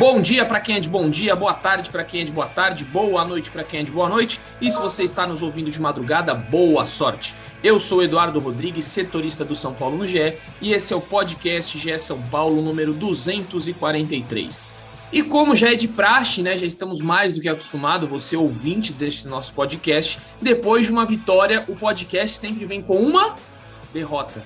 Bom dia para quem é de bom dia, boa tarde para quem é de boa tarde, boa noite para quem é de boa noite. E se você está nos ouvindo de madrugada, boa sorte. Eu sou Eduardo Rodrigues, setorista do São Paulo no GE, e esse é o podcast GE São Paulo número 243. E como já é de praxe, né, já estamos mais do que acostumados, você ouvinte deste nosso podcast, depois de uma vitória, o podcast sempre vem com uma derrota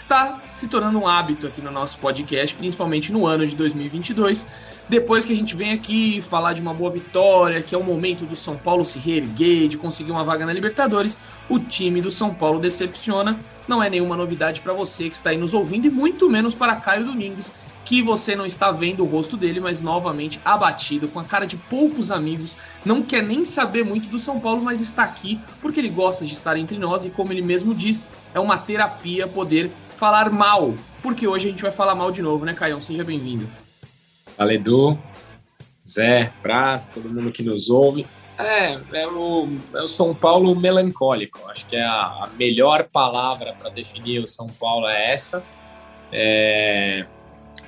está se tornando um hábito aqui no nosso podcast, principalmente no ano de 2022. Depois que a gente vem aqui falar de uma boa vitória, que é o momento do São Paulo se reerguer, de conseguir uma vaga na Libertadores, o time do São Paulo decepciona. Não é nenhuma novidade para você que está aí nos ouvindo e muito menos para Caio Domingues, que você não está vendo o rosto dele, mas novamente abatido, com a cara de poucos amigos, não quer nem saber muito do São Paulo, mas está aqui porque ele gosta de estar entre nós e, como ele mesmo diz, é uma terapia poder falar mal, porque hoje a gente vai falar mal de novo, né, Caião? Seja bem-vindo. Fala, Edu, Zé, Praz, todo mundo que nos ouve. É, é o, é o São Paulo melancólico. Acho que é a, a melhor palavra para definir o São Paulo é essa. É,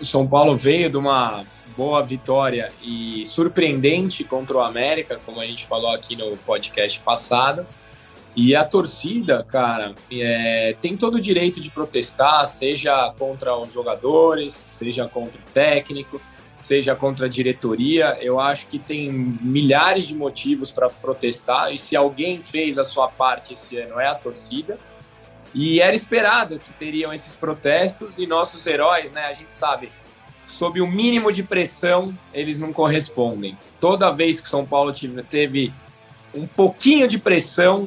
o São Paulo veio de uma boa vitória e surpreendente contra o América, como a gente falou aqui no podcast passado. E a torcida, cara, é, tem todo o direito de protestar, seja contra os jogadores, seja contra o técnico, seja contra a diretoria. Eu acho que tem milhares de motivos para protestar, e se alguém fez a sua parte esse ano é a torcida. E era esperado que teriam esses protestos, e nossos heróis, né, a gente sabe, sob o mínimo de pressão, eles não correspondem. Toda vez que São Paulo teve um pouquinho de pressão,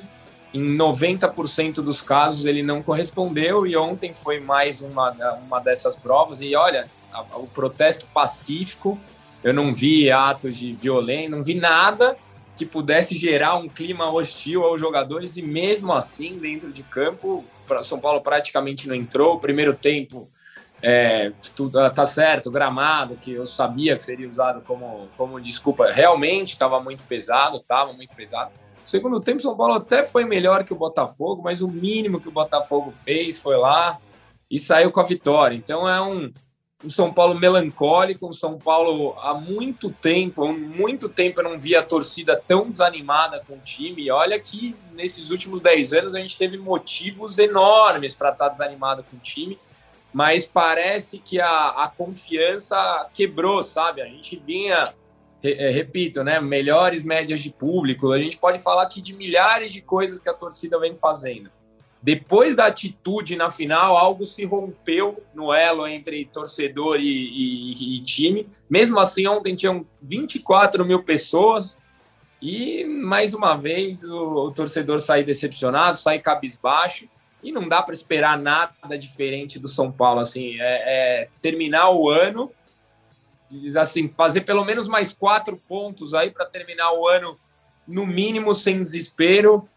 em 90% dos casos ele não correspondeu e ontem foi mais uma, uma dessas provas e olha, o protesto pacífico, eu não vi atos de violência, não vi nada que pudesse gerar um clima hostil aos jogadores e mesmo assim dentro de campo, São Paulo praticamente não entrou, o primeiro tempo é, tudo tá certo, gramado, que eu sabia que seria usado como, como desculpa, realmente estava muito pesado, estava muito pesado. Segundo tempo, São Paulo até foi melhor que o Botafogo, mas o mínimo que o Botafogo fez foi lá e saiu com a vitória. Então é um, um São Paulo melancólico, um São Paulo há muito tempo, há muito tempo eu não via a torcida tão desanimada com o time. E olha que nesses últimos 10 anos a gente teve motivos enormes para estar desanimado com o time, mas parece que a, a confiança quebrou, sabe? A gente vinha é, repito, né, melhores médias de público. A gente pode falar aqui de milhares de coisas que a torcida vem fazendo. Depois da atitude na final, algo se rompeu no elo entre torcedor e, e, e time. Mesmo assim, ontem tinham 24 mil pessoas e, mais uma vez, o, o torcedor sai decepcionado, sai cabisbaixo e não dá para esperar nada diferente do São Paulo. Assim, é, é terminar o ano assim, fazer pelo menos mais quatro pontos aí para terminar o ano, no mínimo, sem desespero.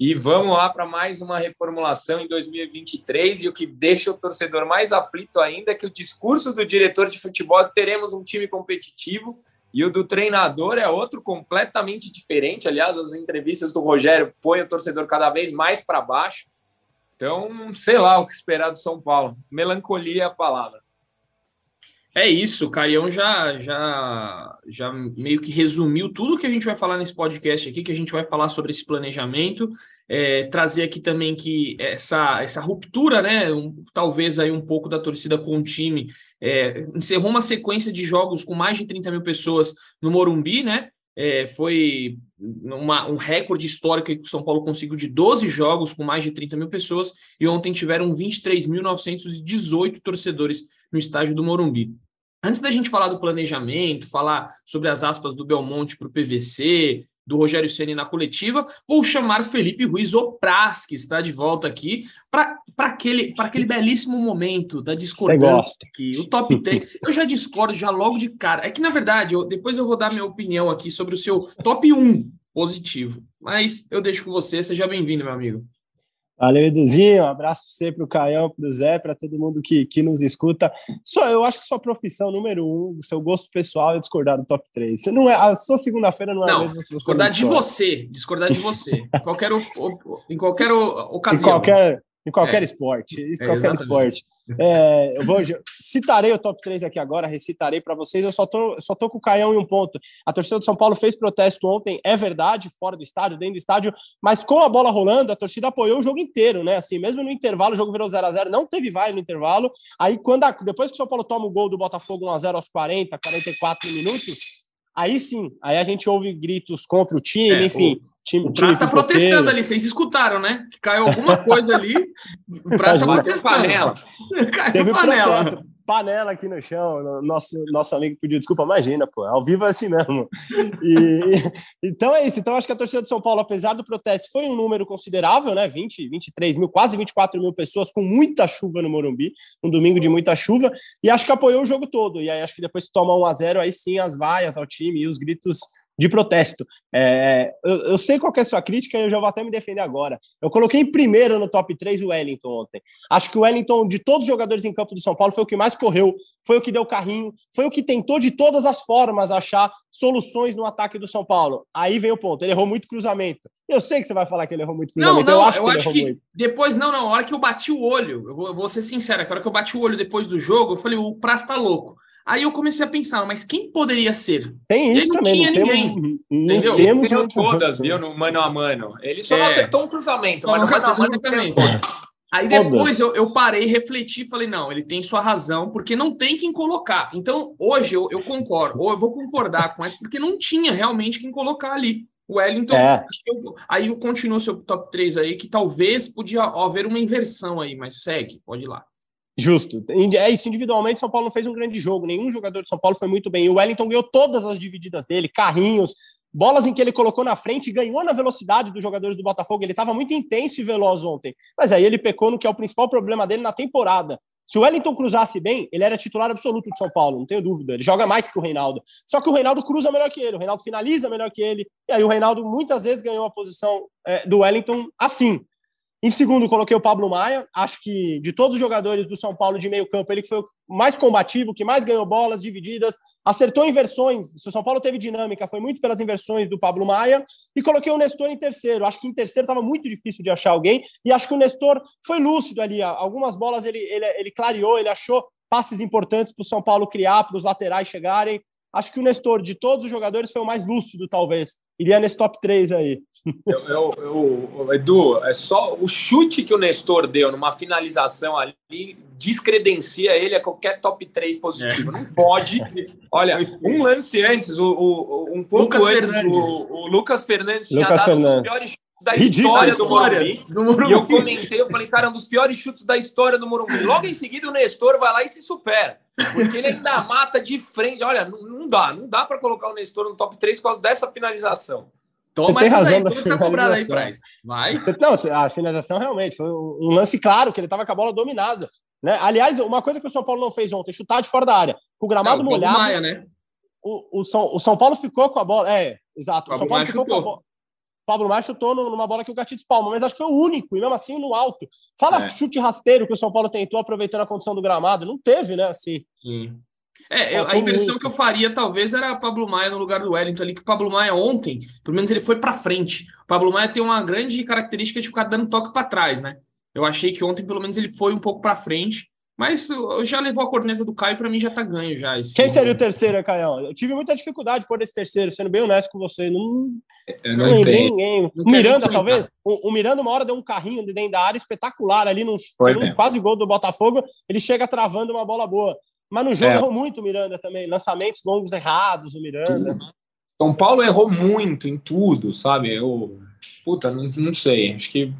E vamos lá para mais uma reformulação em 2023. E o que deixa o torcedor mais aflito ainda é que o discurso do diretor de futebol é que teremos um time competitivo e o do treinador é outro completamente diferente. Aliás, as entrevistas do Rogério põem o torcedor cada vez mais para baixo. Então, sei lá o que esperar do São Paulo. Melancolia é a palavra. É isso, o Caião já, já, já meio que resumiu tudo que a gente vai falar nesse podcast aqui, que a gente vai falar sobre esse planejamento, é, trazer aqui também que essa, essa ruptura, né, um, talvez aí um pouco da torcida com o time, é, encerrou uma sequência de jogos com mais de 30 mil pessoas no Morumbi, né, é, foi uma, um recorde histórico que o São Paulo conseguiu de 12 jogos com mais de 30 mil pessoas, e ontem tiveram 23.918 torcedores no estádio do Morumbi. Antes da gente falar do planejamento, falar sobre as aspas do Belmonte para o PVC, do Rogério Ceni na coletiva, vou chamar Felipe Ruiz Opras, que está de volta aqui, para aquele, aquele belíssimo momento da discordância aqui, o top 10. Eu já discordo já logo de cara. É que, na verdade, eu, depois eu vou dar minha opinião aqui sobre o seu top 1 positivo. Mas eu deixo com você. Seja bem-vindo, meu amigo. Valeu, Eduzinho. Um abraço para você, para o Caião, para o Zé, para todo mundo que, que nos escuta. Só, eu acho que sua profissão número um, o seu gosto pessoal é discordar do top 3. Você não é, a sua segunda-feira não é não, a mesma se você discordar de você, discordar de você. em qualquer, em qualquer ocasião. Em qualquer, em qualquer é. esporte. Em qualquer esporte. É, eu vou, citarei o top 3 aqui agora, recitarei para vocês. Eu só tô, só tô com o Caião em um ponto. A torcida do São Paulo fez protesto ontem, é verdade, fora do estádio, dentro do estádio, mas com a bola rolando, a torcida apoiou o jogo inteiro, né? Assim, mesmo no intervalo, o jogo virou 0 a 0 não teve vai no intervalo. Aí, quando a, depois que o São Paulo toma o gol do Botafogo 1 a 0 aos 40, 44 minutos, Aí sim, aí a gente ouve gritos contra o time, é, enfim. O, time, o Praça está protestando ali, vocês escutaram, né? Que caiu alguma coisa ali. O Praça está protestando. Panela. caiu Teve panela. Protesto panela aqui no chão. Nosso, nosso amigo pediu desculpa, imagina, pô, ao vivo é assim mesmo. E, então é isso. Então acho que a torcida de São Paulo, apesar do protesto, foi um número considerável, né? 20, 23 mil, quase 24 mil pessoas com muita chuva no Morumbi, um domingo de muita chuva, e acho que apoiou o jogo todo. E aí acho que depois que toma 1 a 0 aí sim as vaias ao time e os gritos de protesto. É, eu, eu, sei qual é a sua crítica e eu já vou até me defender agora. Eu coloquei em primeiro no top 3 o Wellington ontem. Acho que o Wellington, de todos os jogadores em campo do São Paulo, foi o que mais correu, foi o que deu carrinho, foi o que tentou de todas as formas achar soluções no ataque do São Paulo. Aí vem o ponto, ele errou muito cruzamento. Eu sei que você vai falar que ele errou muito cruzamento, não, não, eu acho eu que, acho que depois, não, não, a hora que eu bati o olho, eu vou, eu vou ser sincero, a hora que eu bati o olho depois do jogo, eu falei, o Praz tá louco. Aí eu comecei a pensar, mas quem poderia ser? Tem isso também, não, tinha ninguém. Temos, entendeu? Temos todas, viu, no mano a mano. Ele só é. não acertou um cruzamento, mas no mano a mano também. Aí depois eu, eu parei, refleti e falei, não, ele tem sua razão, porque não tem quem colocar. Então, hoje eu, eu concordo, ou eu vou concordar com essa, porque não tinha realmente quem colocar ali. O Wellington, é. eu, aí eu continuo seu top 3 aí, que talvez podia haver uma inversão aí, mas segue, pode ir lá. Justo. É isso, individualmente, São Paulo não fez um grande jogo. Nenhum jogador de São Paulo foi muito bem. O Wellington ganhou todas as divididas dele, carrinhos, bolas em que ele colocou na frente, ganhou na velocidade dos jogadores do Botafogo. Ele estava muito intenso e veloz ontem. Mas aí ele pecou no que é o principal problema dele na temporada. Se o Wellington cruzasse bem, ele era titular absoluto de São Paulo, não tenho dúvida. Ele joga mais que o Reinaldo. Só que o Reinaldo cruza melhor que ele, o Reinaldo finaliza melhor que ele. E aí o Reinaldo muitas vezes ganhou a posição é, do Wellington assim. Em segundo, coloquei o Pablo Maia. Acho que de todos os jogadores do São Paulo de meio campo, ele foi o mais combativo, que mais ganhou bolas divididas, acertou inversões. Se o São Paulo teve dinâmica, foi muito pelas inversões do Pablo Maia. E coloquei o Nestor em terceiro. Acho que em terceiro estava muito difícil de achar alguém. E acho que o Nestor foi lúcido ali. Algumas bolas ele, ele, ele clareou, ele achou passes importantes para o São Paulo criar, para os laterais chegarem. Acho que o Nestor, de todos os jogadores, foi o mais lúcido, talvez. Iria nesse top 3 aí. Eu, eu, eu, Edu, é só o chute que o Nestor deu numa finalização ali descredencia ele a qualquer top 3 positivo. É. Não pode. Olha, um lance antes, o, o um pouco Lucas antes, o, o, Lucas Fernandes Lucas tinha dado Fernandes. um dos piores da história, do, Morumbi. do Morumbi. E eu comentei, eu falei, cara, um dos piores chutes da história do Morumbi. Logo em seguida, o Nestor vai lá e se supera. Porque ele ainda mata de frente. Olha, não, não dá, não dá para colocar o Nestor no top 3 por causa dessa finalização. Toma tem razão daí, da finalização. Aí, Vai. Não, a finalização realmente foi um lance claro que ele estava com a bola dominada. Né? Aliás, uma coisa que o São Paulo não fez ontem, chutar de fora da área. Com o gramado não, molhado. Maia, né? o, o, São, o São Paulo ficou com a bola. É, exato. O, o São Paulo ficou com a bola. Pablo Maia chutou numa bola que o Gatito palma, mas acho que foi o único, e mesmo assim no alto. Fala é. chute rasteiro que o São Paulo tentou aproveitando a condição do gramado. Não teve, né? Assim. Sim. É, eu, a inversão muito. que eu faria talvez era Pablo Maia no lugar do Wellington ali, que o Pablo Maia ontem, pelo menos ele foi para frente. O Pablo Maia tem uma grande característica de ficar dando toque para trás, né? Eu achei que ontem pelo menos ele foi um pouco para frente. Mas já levou a corneta do Caio, para mim já tá ganho já. Quem seria o terceiro, Caio? Eu tive muita dificuldade por esse terceiro, sendo bem honesto com você. Não, eu não, não ninguém. o Miranda, talvez. O, o, Miranda, uma hora deu um carrinho de dentro da área espetacular ali, num, um quase gol do Botafogo. Ele chega travando uma bola boa. Mas no jogo é. errou muito o Miranda também. Lançamentos longos errados, o Miranda. São Paulo errou muito em tudo, sabe? Eu, puta, não, não sei. Acho que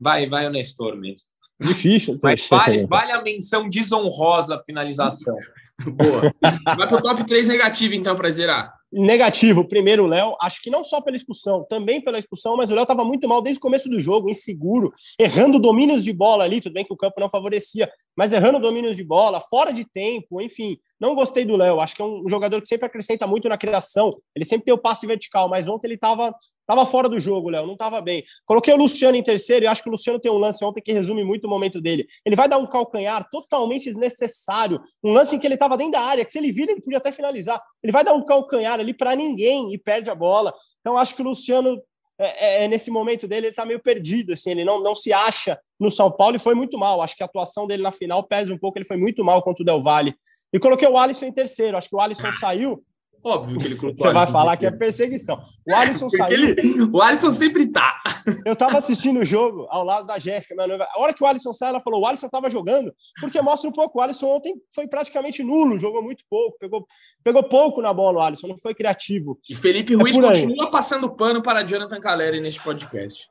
vai, vai o Nestor mesmo. Difícil. Mas vale, vale a menção desonrosa finalização. Boa. Vai pro top 3 negativo, então, para zerar. Negativo, primeiro o Léo, acho que não só pela expulsão, também pela expulsão, mas o Léo estava muito mal desde o começo do jogo, inseguro, errando domínios de bola ali, tudo bem que o campo não favorecia, mas errando domínios de bola, fora de tempo, enfim, não gostei do Léo, acho que é um jogador que sempre acrescenta muito na criação. Ele sempre tem o passe vertical, mas ontem ele estava tava fora do jogo, Léo, não estava bem. Coloquei o Luciano em terceiro e acho que o Luciano tem um lance ontem que resume muito o momento dele. Ele vai dar um calcanhar totalmente desnecessário, um lance em que ele estava dentro da área, que se ele vira, ele podia até finalizar. Ele vai dar um calcanhar ali para ninguém e perde a bola. Então acho que o Luciano é, é, é, nesse momento dele, ele tá meio perdido, assim, ele não, não se acha no São Paulo e foi muito mal. Acho que a atuação dele na final pesa um pouco, ele foi muito mal contra o Del Valle. E coloquei o Alisson em terceiro. Acho que o Alisson saiu Óbvio que ele colocou Você vai falar que é perseguição. O Alisson saiu. Ele, o Alisson sempre tá. Eu tava assistindo o jogo ao lado da Jéssica, minha noiva. A hora que o Alisson sai, ela falou: o Alisson tava jogando, porque mostra um pouco. O Alisson ontem foi praticamente nulo, jogou muito pouco, pegou, pegou pouco na bola o Alisson, não foi criativo. E Felipe é Ruiz é continua passando pano para Jonathan Caleri neste podcast.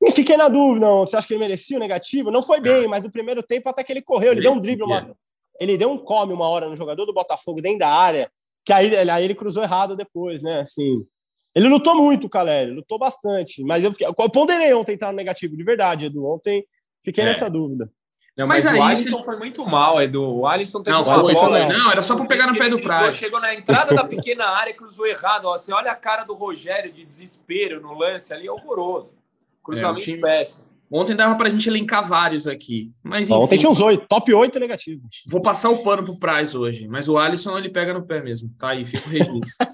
E fiquei na dúvida, não. Você acha que ele merecia o negativo? Não foi bem, mas no primeiro tempo até que ele correu, ele, ele deu um drible, uma... ele deu um come uma hora no jogador do Botafogo dentro da área que aí, aí ele cruzou errado depois, né? Assim, ele lutou muito, Caleri, lutou bastante, mas eu, fiquei, eu ponderei ontem entrar no negativo, de verdade, Edu. Ontem fiquei é. nessa dúvida. Não, mas, mas aí, o Alisson você... foi muito mal, Edu. O Alisson teve não, uma bola, não, era só para pegar no pé do prazo. Chegou na entrada da pequena área e cruzou errado. Ó. Você olha a cara do Rogério de desespero no lance ali, é horroroso. Cruzamento é, péssimo. Ontem dava pra gente elencar vários aqui. Mas enfim, Ontem tinha uns oito, top 8 negativos. Vou passar o pano pro Price hoje, mas o Alisson ele pega no pé mesmo. Tá aí, fica o registro.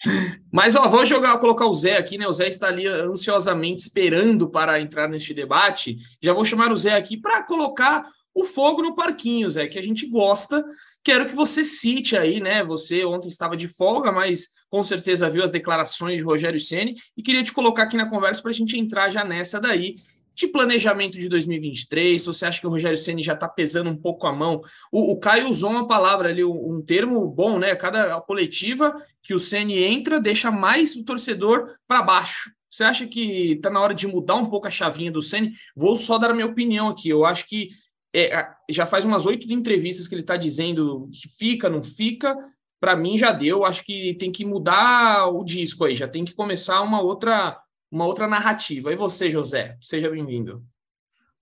mas ó, vou jogar, colocar o Zé aqui, né? O Zé está ali ansiosamente esperando para entrar neste debate. Já vou chamar o Zé aqui para colocar o fogo no parquinho, Zé, que a gente gosta. Quero que você cite aí, né? Você ontem estava de folga, mas com certeza viu as declarações de Rogério Ceni e queria te colocar aqui na conversa para a gente entrar já nessa daí de planejamento de 2023? Você acha que o Rogério Ceni já está pesando um pouco a mão? O, o, Caio usou uma palavra ali, um, termo bom, né? Cada coletiva que o Ceni entra deixa mais o torcedor para baixo. Você acha que está na hora de mudar um pouco a chavinha do Ceni? Vou só dar a minha opinião aqui. Eu acho que é, já faz umas oito entrevistas que ele está dizendo que fica, não fica. Para mim já deu. Acho que tem que mudar o disco aí. Já tem que começar uma outra uma outra narrativa. E você, José? Seja bem-vindo.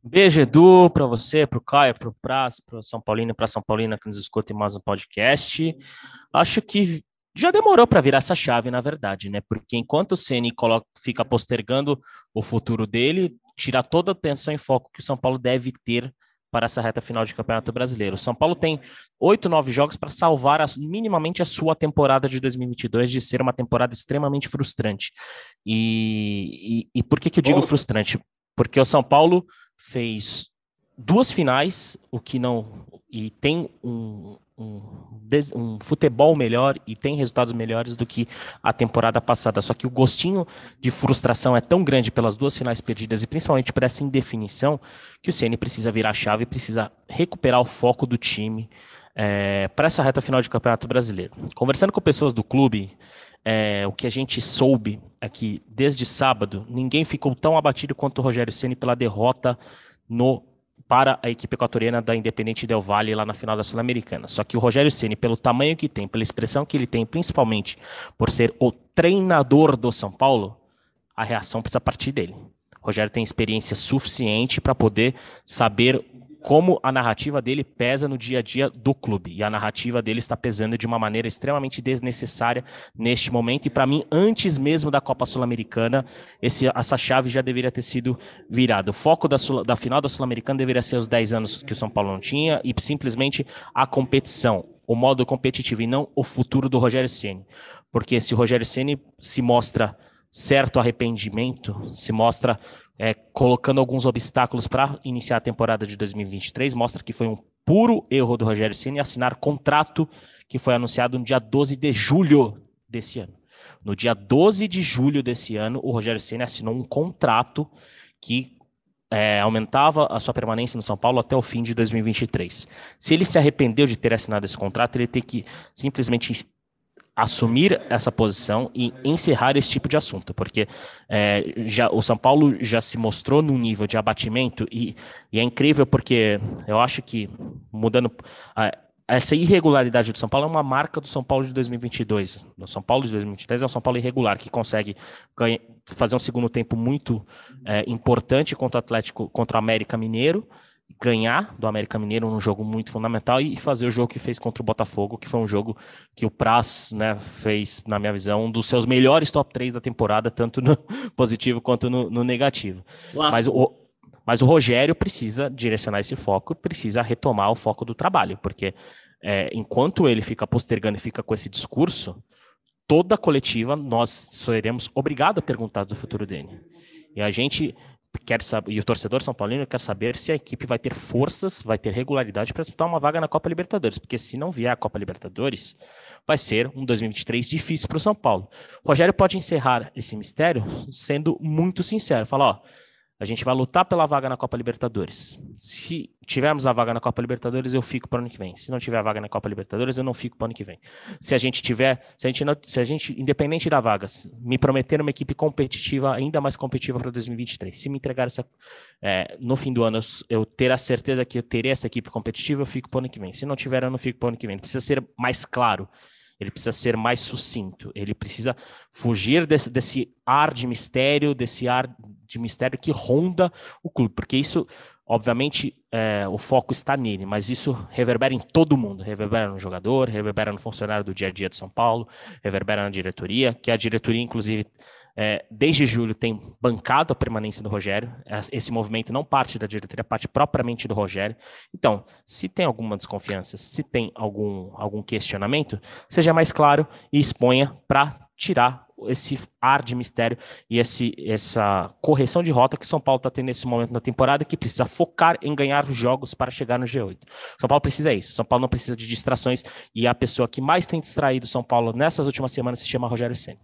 Beijo, Edu, para você, para o Caio, para o Praz, para o São Paulino para São Paulina que nos escutem mais um podcast. Acho que já demorou para virar essa chave, na verdade, né? Porque enquanto o Ceni fica postergando o futuro dele, tira toda a atenção e foco que o São Paulo deve ter para essa reta final de Campeonato Brasileiro. O São Paulo tem oito, nove jogos para salvar a, minimamente a sua temporada de 2022 de ser uma temporada extremamente frustrante. E, e, e por que, que eu digo oh. frustrante? Porque o São Paulo fez duas finais, o que não. E tem um, um, um, futebol melhor e tem resultados melhores do que a temporada passada. Só que o gostinho de frustração é tão grande pelas duas finais perdidas e principalmente por essa indefinição que o Ceni precisa virar a chave, precisa recuperar o foco do time é, para essa reta final de Campeonato Brasileiro. Conversando com pessoas do clube, é, o que a gente soube é que desde sábado ninguém ficou tão abatido quanto o Rogério Ceni pela derrota no para a equipe equatoriana da Independente Del Valle lá na final da Sul-Americana. Só que o Rogério Ceni, pelo tamanho que tem, pela expressão que ele tem, principalmente por ser o treinador do São Paulo, a reação precisa partir dele. O Rogério tem experiência suficiente para poder saber como a narrativa dele pesa no dia a dia do clube. E a narrativa dele está pesando de uma maneira extremamente desnecessária neste momento. E para mim, antes mesmo da Copa Sul-Americana, essa chave já deveria ter sido virada. O foco da, Sul, da final da Sul-Americana deveria ser os 10 anos que o São Paulo não tinha e simplesmente a competição. O modo competitivo e não o futuro do Rogério Ceni, porque se o Rogério Ceni se mostra certo arrependimento, se mostra é, colocando alguns obstáculos para iniciar a temporada de 2023, mostra que foi um puro erro do Rogério Ceni assinar contrato que foi anunciado no dia 12 de julho desse ano. No dia 12 de julho desse ano, o Rogério Ceni assinou um contrato que é, aumentava a sua permanência no São Paulo até o fim de 2023. Se ele se arrependeu de ter assinado esse contrato, ele tem que simplesmente assumir essa posição e encerrar esse tipo de assunto, porque é, já, o São Paulo já se mostrou num nível de abatimento e, e é incrível porque eu acho que mudando essa irregularidade do São Paulo é uma marca do São Paulo de 2022. O São Paulo de 2023 é um São Paulo irregular que consegue ganha, fazer um segundo tempo muito é, importante contra o Atlético, contra o América Mineiro ganhar do América Mineiro num jogo muito fundamental e fazer o jogo que fez contra o Botafogo, que foi um jogo que o Praz né, fez, na minha visão, um dos seus melhores top 3 da temporada, tanto no positivo quanto no, no negativo. Mas o, mas o Rogério precisa direcionar esse foco, precisa retomar o foco do trabalho, porque é, enquanto ele fica postergando e fica com esse discurso, toda coletiva nós seremos obrigados a perguntar do futuro dele. E a gente quer saber, e o torcedor São Paulino quer saber se a equipe vai ter forças, vai ter regularidade para disputar uma vaga na Copa Libertadores, porque se não vier a Copa Libertadores, vai ser um 2023 difícil para o São Paulo. O Rogério pode encerrar esse mistério sendo muito sincero, falar, ó, a gente vai lutar pela vaga na Copa Libertadores. Se tivermos a vaga na Copa Libertadores, eu fico para o ano que vem. Se não tiver a vaga na Copa Libertadores, eu não fico para o ano que vem. Se a gente tiver, se a gente, não, se a gente independente da vaga, me prometer uma equipe competitiva, ainda mais competitiva para 2023. Se me entregar essa é, no fim do ano, eu, eu, ter a certeza que eu terei essa equipe competitiva, eu fico para o ano que vem. Se não tiver, eu não fico para o ano que vem. Precisa ser mais claro ele precisa ser mais sucinto, ele precisa fugir desse, desse ar de mistério, desse ar de mistério que ronda o clube, porque isso, obviamente, é, o foco está nele, mas isso reverbera em todo mundo, reverbera no jogador, reverbera no funcionário do dia a dia de São Paulo, reverbera na diretoria, que a diretoria, inclusive, é, desde julho tem bancado a permanência do Rogério. Esse movimento não parte da diretoria, parte propriamente do Rogério. Então, se tem alguma desconfiança, se tem algum, algum questionamento, seja mais claro e exponha para tirar esse ar de mistério e esse, essa correção de rota que São Paulo está tendo nesse momento da temporada, que precisa focar em ganhar os jogos para chegar no G8. São Paulo precisa isso. São Paulo não precisa de distrações e a pessoa que mais tem distraído São Paulo nessas últimas semanas se chama Rogério Senna.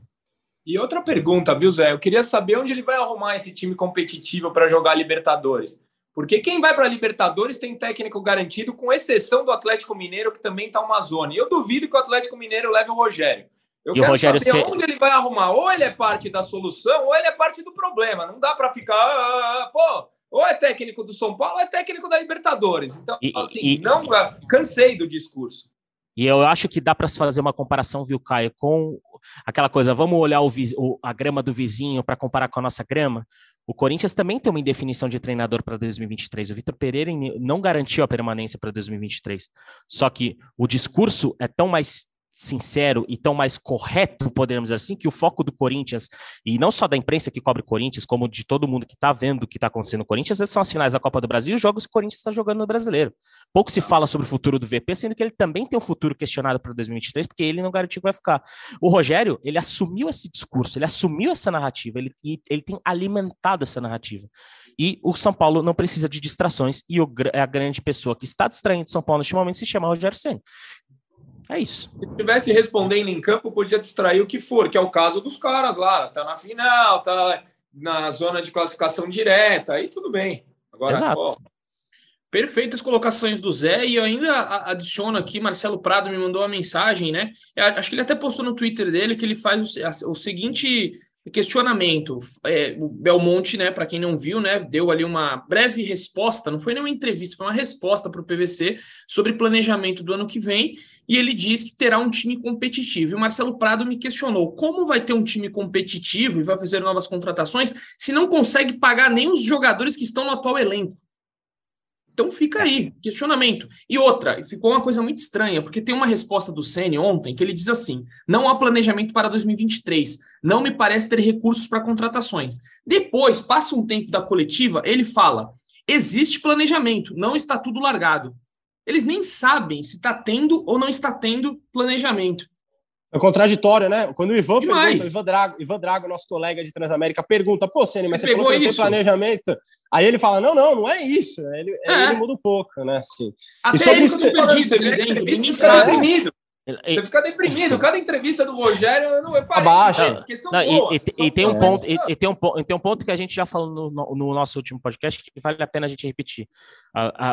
E outra pergunta, viu, Zé? Eu queria saber onde ele vai arrumar esse time competitivo para jogar Libertadores. Porque quem vai para Libertadores tem técnico garantido, com exceção do Atlético Mineiro, que também está uma zona. E eu duvido que o Atlético Mineiro leve o Rogério. Eu e quero Rogério saber se... onde ele vai arrumar. Ou ele é parte da solução, ou ele é parte do problema. Não dá para ficar, ah, ah, ah, pô, ou é técnico do São Paulo, ou é técnico da Libertadores. Então, e, assim, e... não cansei do discurso. E eu acho que dá para se fazer uma comparação, viu, Caio, com aquela coisa, vamos olhar o, o, a grama do vizinho para comparar com a nossa grama. O Corinthians também tem uma indefinição de treinador para 2023. O Vitor Pereira não garantiu a permanência para 2023. Só que o discurso é tão mais sincero e tão mais correto, podemos dizer assim, que o foco do Corinthians, e não só da imprensa que cobre Corinthians, como de todo mundo que está vendo o que está acontecendo no Corinthians, são as finais da Copa do Brasil e os jogos que o Corinthians está jogando no brasileiro. Pouco se fala sobre o futuro do VP, sendo que ele também tem um futuro questionado para 2023, porque ele não garantiu que vai ficar. O Rogério, ele assumiu esse discurso, ele assumiu essa narrativa, ele, ele tem alimentado essa narrativa. E o São Paulo não precisa de distrações, e o, a grande pessoa que está distraindo São Paulo neste momento se chama Rogério Senna. É isso. Se tivesse respondendo em campo, podia distrair o que for, que é o caso dos caras lá. Tá na final, tá na zona de classificação direta, aí tudo bem. Agora, Exato. Perfeitas colocações do Zé, e eu ainda adiciono aqui, Marcelo Prado me mandou uma mensagem, né? Acho que ele até postou no Twitter dele que ele faz o, o seguinte questionamento. É, o Belmonte, né, para quem não viu, né, deu ali uma breve resposta, não foi nenhuma entrevista, foi uma resposta para o PVC sobre planejamento do ano que vem, e ele diz que terá um time competitivo. E o Marcelo Prado me questionou: como vai ter um time competitivo e vai fazer novas contratações se não consegue pagar nem os jogadores que estão no atual elenco? Então fica aí, questionamento. E outra, ficou uma coisa muito estranha, porque tem uma resposta do Sene ontem que ele diz assim: não há planejamento para 2023, não me parece ter recursos para contratações. Depois, passa um tempo da coletiva, ele fala: existe planejamento, não está tudo largado. Eles nem sabem se está tendo ou não está tendo planejamento. É contraditório, né? Quando o Ivan Demais. pergunta, o Ivan Drago, Ivan Drago, nosso colega de Transamérica, pergunta, pô, Ceni, mas você, falou que não tem planejamento. Aí ele fala, não, não, não é isso. Ele, é. ele muda um pouco, né? Assim. Até e sobre isso que você perdido, ele fica deprimido. Você fica deprimido. Cada entrevista do Rogério não é Abaixa. e, e, e, tem um ponto, e, e, tem um, e tem um ponto que a gente já falou no, no, no nosso último podcast que vale a pena a gente repetir.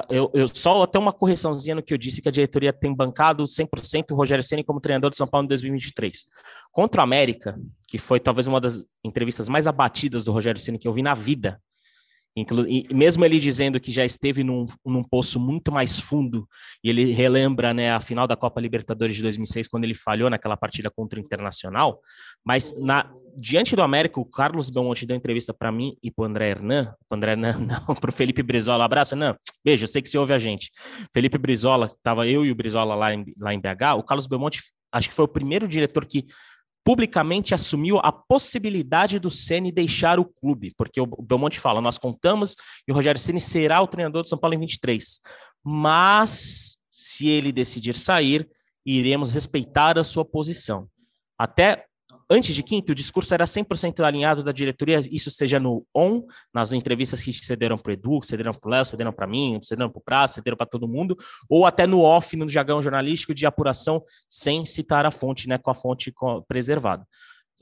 Eu, eu só até uma correçãozinha no que eu disse que a diretoria tem bancado 100% o Rogério Ceni como treinador de São Paulo em 2023. Contra o América, que foi talvez uma das entrevistas mais abatidas do Rogério Ceni que eu vi na vida, Inclu e mesmo ele dizendo que já esteve num, num poço muito mais fundo, e ele relembra né, a final da Copa Libertadores de 2006, quando ele falhou naquela partida contra o Internacional, mas na, diante do América, o Carlos Belmonte deu entrevista para mim e para o André Hernan, para André Hernan, não, para o Felipe Brizola, abraço, não, beijo, eu sei que você ouve a gente. Felipe Brizola, estava eu e o Brizola lá em, lá em BH, o Carlos Belmonte, acho que foi o primeiro diretor que publicamente assumiu a possibilidade do Ceni deixar o clube, porque o Belmonte fala, nós contamos e o Rogério Ceni será o treinador do São Paulo em 23. Mas se ele decidir sair, iremos respeitar a sua posição. até antes de quinto, o discurso era 100% alinhado da diretoria, isso seja no on, nas entrevistas que cederam para o Edu, cederam para o Léo, cederam para mim, cederam para o Praça, cederam para todo mundo, ou até no off, no jargão jornalístico de apuração, sem citar a fonte, né, com a fonte preservada.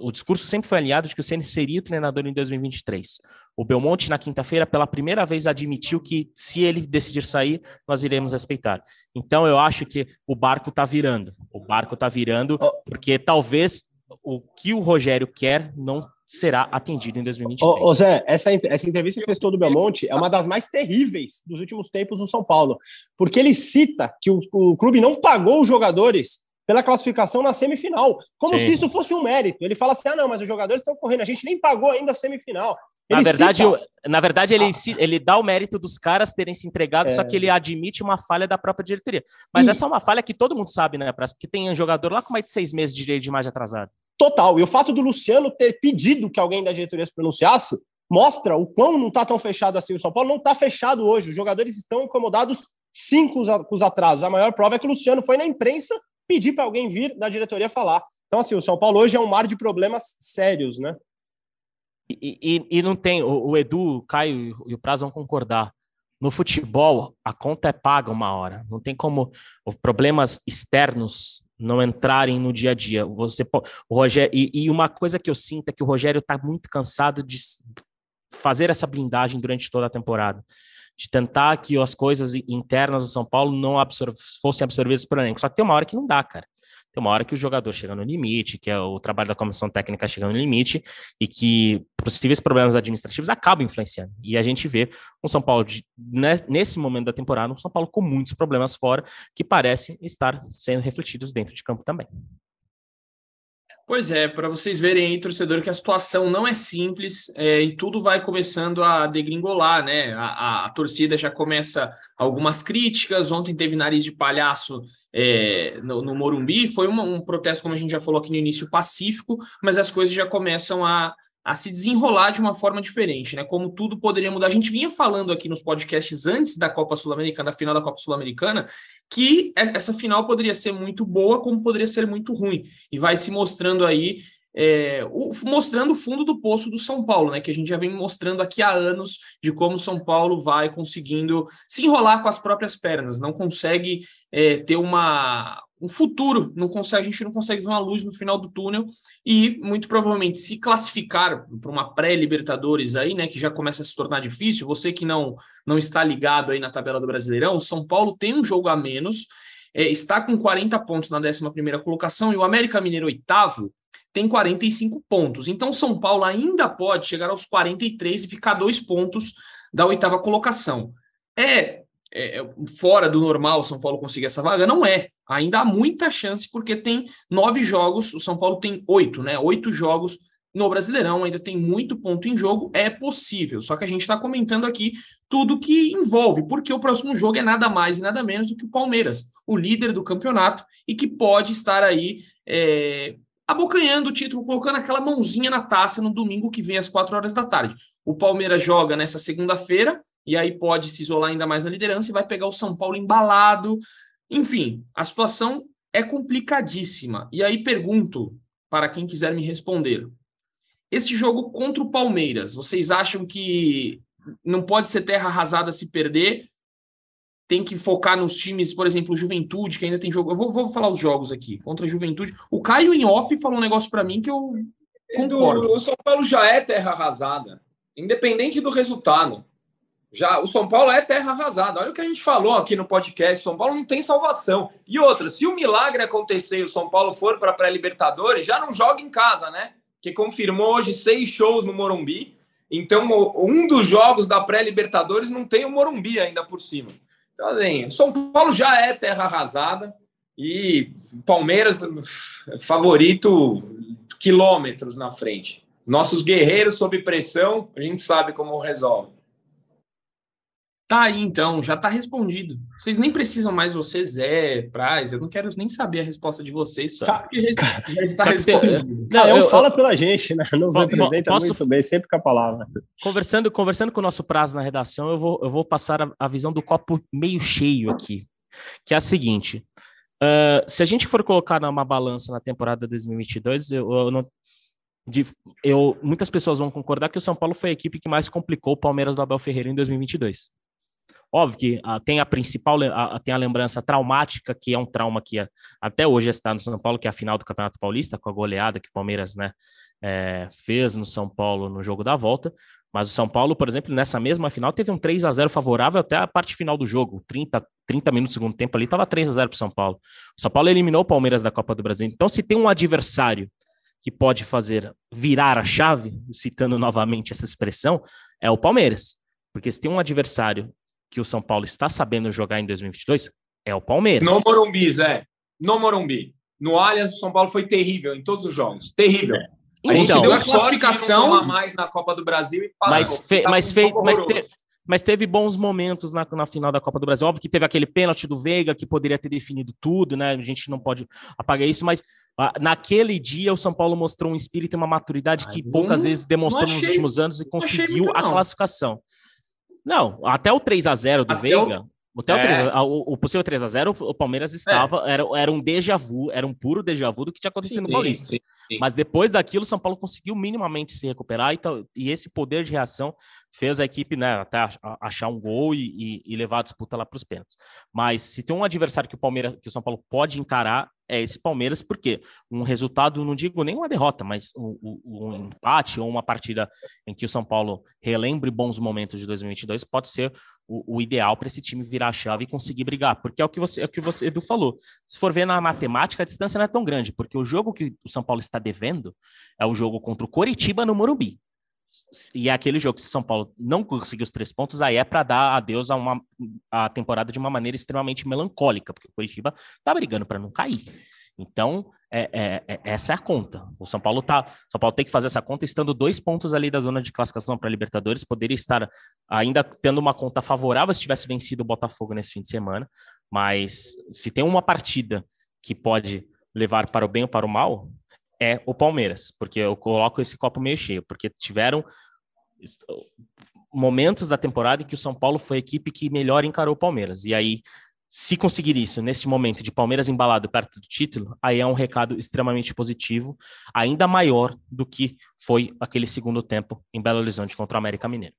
O discurso sempre foi alinhado de que o Ceni seria o treinador em 2023. O Belmonte, na quinta-feira, pela primeira vez, admitiu que se ele decidir sair, nós iremos respeitar. Então, eu acho que o barco está virando. O barco está virando, porque talvez o que o Rogério quer não será atendido em 2023. Ô, ô Zé, essa, essa entrevista que você citou do Belmonte é uma das mais terríveis dos últimos tempos no São Paulo, porque ele cita que o, o clube não pagou os jogadores pela classificação na semifinal, como Sim. se isso fosse um mérito. Ele fala assim: ah, não, mas os jogadores estão correndo, a gente nem pagou ainda a semifinal. Ele na verdade, cita... na verdade ele, ah. ele dá o mérito dos caras terem se entregado, é... só que ele admite uma falha da própria diretoria. Mas e... essa é uma falha que todo mundo sabe, né, Porque tem um jogador lá com mais de seis meses de direito de imagem atrasado. Total. E o fato do Luciano ter pedido que alguém da diretoria se pronunciasse mostra o quão não está tão fechado assim. O São Paulo não está fechado hoje. Os jogadores estão incomodados sim com os atrasos. A maior prova é que o Luciano foi na imprensa pedir para alguém vir da diretoria falar. Então, assim, o São Paulo hoje é um mar de problemas sérios, né? E, e, não tem, o, o, Edu, o Caio e o Prazo vão concordar. No futebol, a conta é paga uma hora. Não tem como os problemas externos não entrarem no dia a dia. Você o Rogério e, e uma coisa que eu sinto é que o Rogério está muito cansado de fazer essa blindagem durante toda a temporada, de tentar que as coisas internas do São Paulo não absor fossem absorvidas por elenco. Só que tem uma hora que não dá, cara. Tem uma hora que o jogador chega no limite, que é o trabalho da comissão técnica chegando no limite, e que possíveis problemas administrativos acabam influenciando. E a gente vê um São Paulo, de, nesse momento da temporada, um São Paulo com muitos problemas fora, que parecem estar sendo refletidos dentro de campo também. Pois é, para vocês verem aí, torcedor, que a situação não é simples é, e tudo vai começando a degringolar, né? A, a, a, torcida já começa algumas críticas. Ontem teve nariz de palhaço é, no, no, Morumbi. Foi uma, um protesto, como a gente já falou aqui no início, pacífico, mas as coisas já começam a, a se desenrolar de uma forma diferente, né? Como tudo poderia mudar. A gente vinha falando aqui nos podcasts antes da Copa Sul-Americana, da final da Copa Sul-Americana, que essa final poderia ser muito boa, como poderia ser muito ruim. E vai se mostrando aí é, o, mostrando o fundo do poço do São Paulo, né? Que a gente já vem mostrando aqui há anos de como São Paulo vai conseguindo se enrolar com as próprias pernas, não consegue é, ter uma, um futuro, não consegue, a gente não consegue ver uma luz no final do túnel e muito provavelmente se classificar para uma pré-Libertadores aí, né? Que já começa a se tornar difícil. Você que não, não está ligado aí na tabela do Brasileirão, São Paulo tem um jogo a menos. É, está com 40 pontos na 11 colocação e o América Mineiro oitavo tem 45 pontos. Então, São Paulo ainda pode chegar aos 43 e ficar dois pontos da oitava colocação. É, é, fora do normal São Paulo conseguir essa vaga? Não é. Ainda há muita chance, porque tem nove jogos, o São Paulo tem oito, né? Oito jogos no Brasileirão, ainda tem muito ponto em jogo, é possível. Só que a gente está comentando aqui tudo que envolve, porque o próximo jogo é nada mais e nada menos do que o Palmeiras, o líder do campeonato, e que pode estar aí é, abocanhando o título, colocando aquela mãozinha na taça no domingo que vem às quatro horas da tarde. O Palmeiras joga nessa segunda-feira e aí pode se isolar ainda mais na liderança e vai pegar o São Paulo embalado. Enfim, a situação é complicadíssima. E aí pergunto para quem quiser me responder. Este jogo contra o Palmeiras, vocês acham que não pode ser terra arrasada se perder? Tem que focar nos times, por exemplo, Juventude, que ainda tem jogo. Eu vou, vou falar os jogos aqui. Contra a Juventude. O Caio em off falou um negócio para mim que eu concordo. o São Paulo já é terra arrasada, independente do resultado. Já o São Paulo é terra arrasada. Olha o que a gente falou aqui no podcast. São Paulo não tem salvação. E outra, se o milagre acontecer e o São Paulo for para a pré-Libertadores, já não joga em casa, né? Que confirmou hoje seis shows no Morumbi. Então, um dos jogos da pré-Libertadores não tem o Morumbi ainda por cima. Então, assim, São Paulo já é terra arrasada e Palmeiras favorito quilômetros na frente. Nossos guerreiros sob pressão, a gente sabe como resolve. Tá aí, então, já tá respondido. Vocês nem precisam mais você, Zé, Praz, eu não quero nem saber a resposta de vocês, só tá, já está respondido. Não, eu, eu fala pela gente, né? Nos representa posso, muito bem, sempre com a palavra. Conversando, conversando com o nosso prazo na redação, eu vou, eu vou passar a, a visão do copo meio cheio aqui, que é a seguinte. Uh, se a gente for colocar numa balança na temporada 2022, eu, eu não, de, eu, muitas pessoas vão concordar que o São Paulo foi a equipe que mais complicou o Palmeiras do Abel Ferreira em 2022. Óbvio que uh, tem a principal, tem a lembrança traumática, que é um trauma que uh, até hoje está no São Paulo, que é a final do Campeonato Paulista, com a goleada que o Palmeiras né, é, fez no São Paulo no jogo da volta. Mas o São Paulo, por exemplo, nessa mesma final, teve um 3 a 0 favorável até a parte final do jogo. 30, 30 minutos do segundo tempo ali, estava 3 a 0 para o São Paulo. O São Paulo eliminou o Palmeiras da Copa do Brasil. Então, se tem um adversário que pode fazer virar a chave, citando novamente essa expressão, é o Palmeiras. Porque se tem um adversário que o São Paulo está sabendo jogar em 2022, é o Palmeiras. No Morumbi, Zé. No Morumbi. No Allianz, o São Paulo foi terrível em todos os jogos. Terrível. É. A gente então, deu a classificação a mais na Copa do Brasil e passou. Mas, fe, mas, fe, mas, te, mas teve bons momentos na, na final da Copa do Brasil. Óbvio que teve aquele pênalti do Veiga que poderia ter definido tudo, né? A gente não pode apagar isso, mas ah, naquele dia o São Paulo mostrou um espírito e uma maturidade que poucas vezes demonstrou achei, nos últimos anos e conseguiu a classificação. Não, até o 3 a 0 do até Veiga. O... Até é. o, 3, o, o, possível 3 a 0 o Palmeiras estava, é. era, era um déjà vu, era um puro déjà vu do que tinha acontecido sim, no Paulista. Sim, sim. Mas depois daquilo, o São Paulo conseguiu minimamente se recuperar e, e esse poder de reação fez a equipe né, até achar um gol e, e, e levar a disputa lá para os pênaltis. Mas se tem um adversário que o Palmeiras, que o São Paulo pode encarar, é esse Palmeiras, porque um resultado, não digo nem uma derrota, mas um, um, empate ou uma partida em que o São Paulo relembre bons momentos de 2022 pode ser o, o ideal para esse time virar a chave e conseguir brigar, porque é o que você, é o que você Edu falou. Se for ver na matemática, a distância não é tão grande, porque o jogo que o São Paulo está devendo é o jogo contra o Coritiba no Morumbi. E é aquele jogo que o São Paulo não conseguiu os três pontos, aí é para dar adeus a uma a temporada de uma maneira extremamente melancólica, porque o Curitiba tá brigando para não cair. Então, é, é, é, essa é a conta. O São Paulo tá, São Paulo tem que fazer essa conta estando dois pontos ali da zona de classificação para Libertadores, poderia estar ainda tendo uma conta favorável se tivesse vencido o Botafogo nesse fim de semana, mas se tem uma partida que pode levar para o bem ou para o mal, é o Palmeiras, porque eu coloco esse copo meio cheio, porque tiveram momentos da temporada em que o São Paulo foi a equipe que melhor encarou o Palmeiras. E aí se conseguir isso neste momento de Palmeiras embalado perto do título, aí é um recado extremamente positivo, ainda maior do que foi aquele segundo tempo em Belo Horizonte contra o América Mineiro.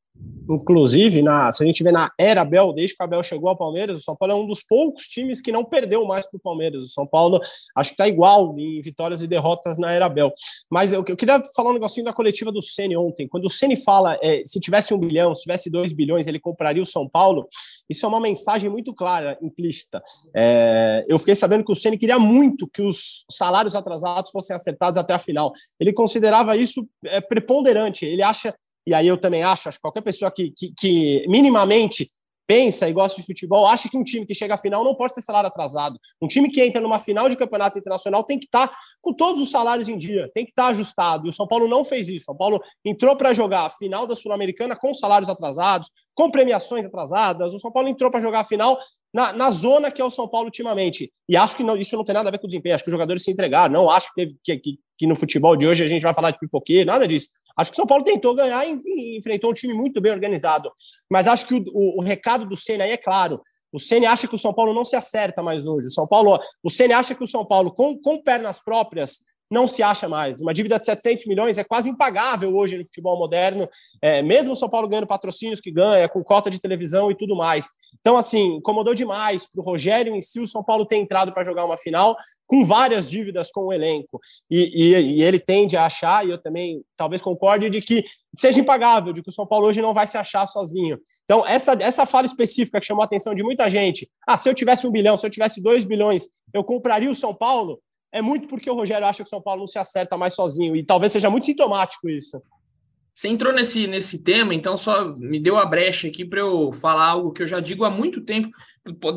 Inclusive, na, se a gente vê na era Abel, desde que o Abel chegou ao Palmeiras, o São Paulo é um dos poucos times que não perdeu mais para o Palmeiras. O São Paulo acho que está igual em vitórias e derrotas na era Abel. Mas eu, eu queria falar um negocinho da coletiva do Ceni ontem. Quando o Ceni fala é, se tivesse um bilhão, se tivesse dois bilhões, ele compraria o São Paulo. Isso é uma mensagem muito clara, implícita. É, eu fiquei sabendo que o Ceni queria muito que os salários atrasados fossem acertados até a final. Ele considerava isso é, preponderante. Ele acha e aí eu também acho, acho que qualquer pessoa que, que, que minimamente pensa e gosta de futebol, acha que um time que chega à final não pode ter salário atrasado. Um time que entra numa final de campeonato internacional tem que estar tá com todos os salários em dia, tem que estar tá ajustado. E o São Paulo não fez isso. O São Paulo entrou para jogar a final da Sul-Americana com salários atrasados, com premiações atrasadas. O São Paulo entrou para jogar a final na, na, zona que é o São Paulo ultimamente. E acho que não, isso não tem nada a ver com o desempenho. Acho que os jogadores se entregaram. Não acho que, teve, que, que, que no futebol de hoje a gente vai falar de pipoquê, nada disso. Acho que o São Paulo tentou ganhar e, enfrentou um time muito bem organizado. Mas acho que o, o, o recado do Senna aí é claro. O Ceni acha que o São Paulo não se acerta mais hoje. O São Paulo, o Ceni acha que o São Paulo, com, com pernas próprias, não se acha mais. Uma dívida de 700 milhões é quase impagável hoje no futebol moderno, é, mesmo o São Paulo ganhando patrocínios que ganha, com cota de televisão e tudo mais. Então, assim, incomodou demais para o Rogério em si o São Paulo ter entrado para jogar uma final com várias dívidas com o elenco. E, e, e ele tende a achar, e eu também talvez concorde, de que seja impagável, de que o São Paulo hoje não vai se achar sozinho. Então, essa, essa fala específica que chamou a atenção de muita gente, ah, se eu tivesse um bilhão, se eu tivesse dois bilhões, eu compraria o São Paulo, é muito porque o Rogério acha que o São Paulo não se acerta mais sozinho. E talvez seja muito sintomático isso. Você entrou nesse, nesse tema, então só me deu a brecha aqui para eu falar algo que eu já digo há muito tempo.